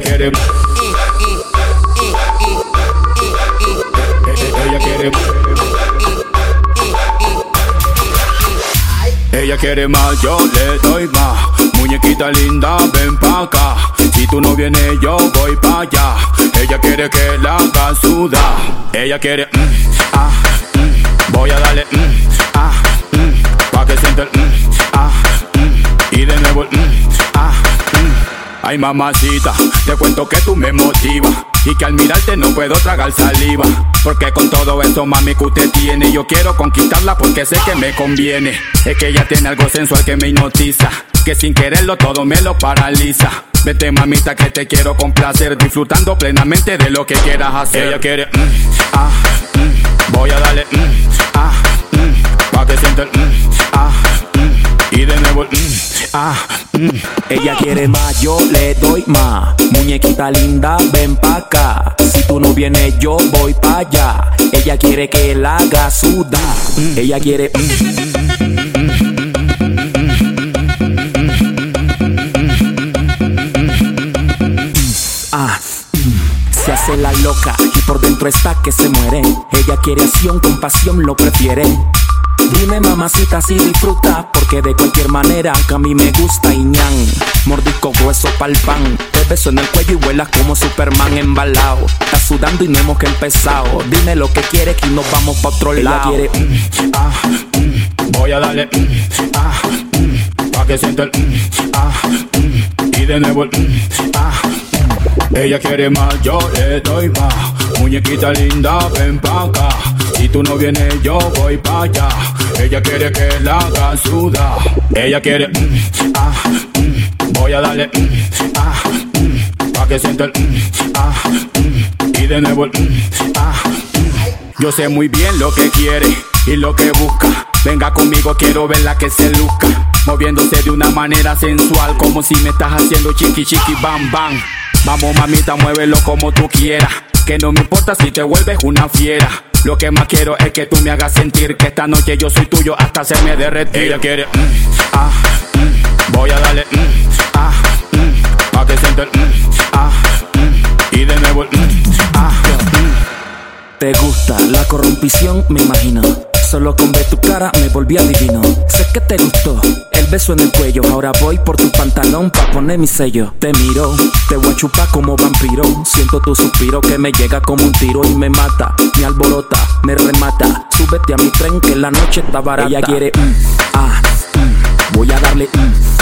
quiere. Ella quiere. Ella quiere más, yo le doy más. Muñequita linda, ven pa' acá. Si tú no vienes, yo voy pa' allá. Ella quiere que la haga. Ella quiere, mm, ah, mm. voy a darle, mm, ah, Ay mamacita, te cuento que tú me motivas y que al mirarte no puedo tragar saliva. Porque con todo eso, mami, que usted tiene, yo quiero conquistarla porque sé que me conviene. Es que ella tiene algo sensual que me hipnotiza, que sin quererlo todo me lo paraliza. Vete mamita que te quiero complacer, disfrutando plenamente de lo que quieras hacer. Ella quiere, mm, ah, mm, voy a darle, mm, mm. Ella quiere más, yo le doy más. Muñequita linda, ven pa' acá. Si tú no vienes, yo voy pa' allá. Ella quiere que la haga sudar. Ella quiere. mm, ah, mm. Se hace la loca y por dentro está que se muere. Ella quiere acción, con pasión lo prefiere. Dime mamacita si disfruta, porque de cualquier manera que a mí me gusta y ñan. Mordisco grueso pa'l pan, te beso en el cuello y vuelas como Superman embalado. Está sudando y no hemos que empezado. Dime lo que quieres y nos vamos pa' otro Ella lado. quiere, mm, ah, mm, voy a darle, mm, ah, mm, pa' que sienta el, mm, ah, mm, y de nuevo el, ah. Ella quiere más, yo le doy más. Muñequita linda, ven pa' acá. Tú no vienes, yo voy pa' allá. Ella quiere que la haga sudar. Ella quiere, mm, ah, mm, voy a darle, mm, ah, mm, pa' que sienta el, mm, ah, mm, y de nuevo el, mm, ah, mm. Yo sé muy bien lo que quiere y lo que busca. Venga conmigo, quiero verla que se luzca. Moviéndose de una manera sensual, como si me estás haciendo chiqui chiqui bam bam. Vamos mamita, muévelo como tú quieras. Que no me importa si te vuelves una fiera. Lo que más quiero es que tú me hagas sentir que esta noche yo soy tuyo hasta se me derretir. Ella quiere, mm, ah, mm, voy a darle, mm, ah, mm, pa' que sienta el, mm, ah, mm, y de nuevo el, mm, ah, mm. Te gusta la corrompición, me imagino. Solo con ver tu cara me volví adivino. Sé que te gustó el beso en el cuello. Ahora voy por tu pantalón pa' poner mi sello. Te miro, te voy a chupar como vampiro. Siento tu suspiro que me llega como un tiro y me mata. Me alborota, me remata. Súbete a mi tren que la noche está barata. Ella quiere, mm, voy a darle, mm,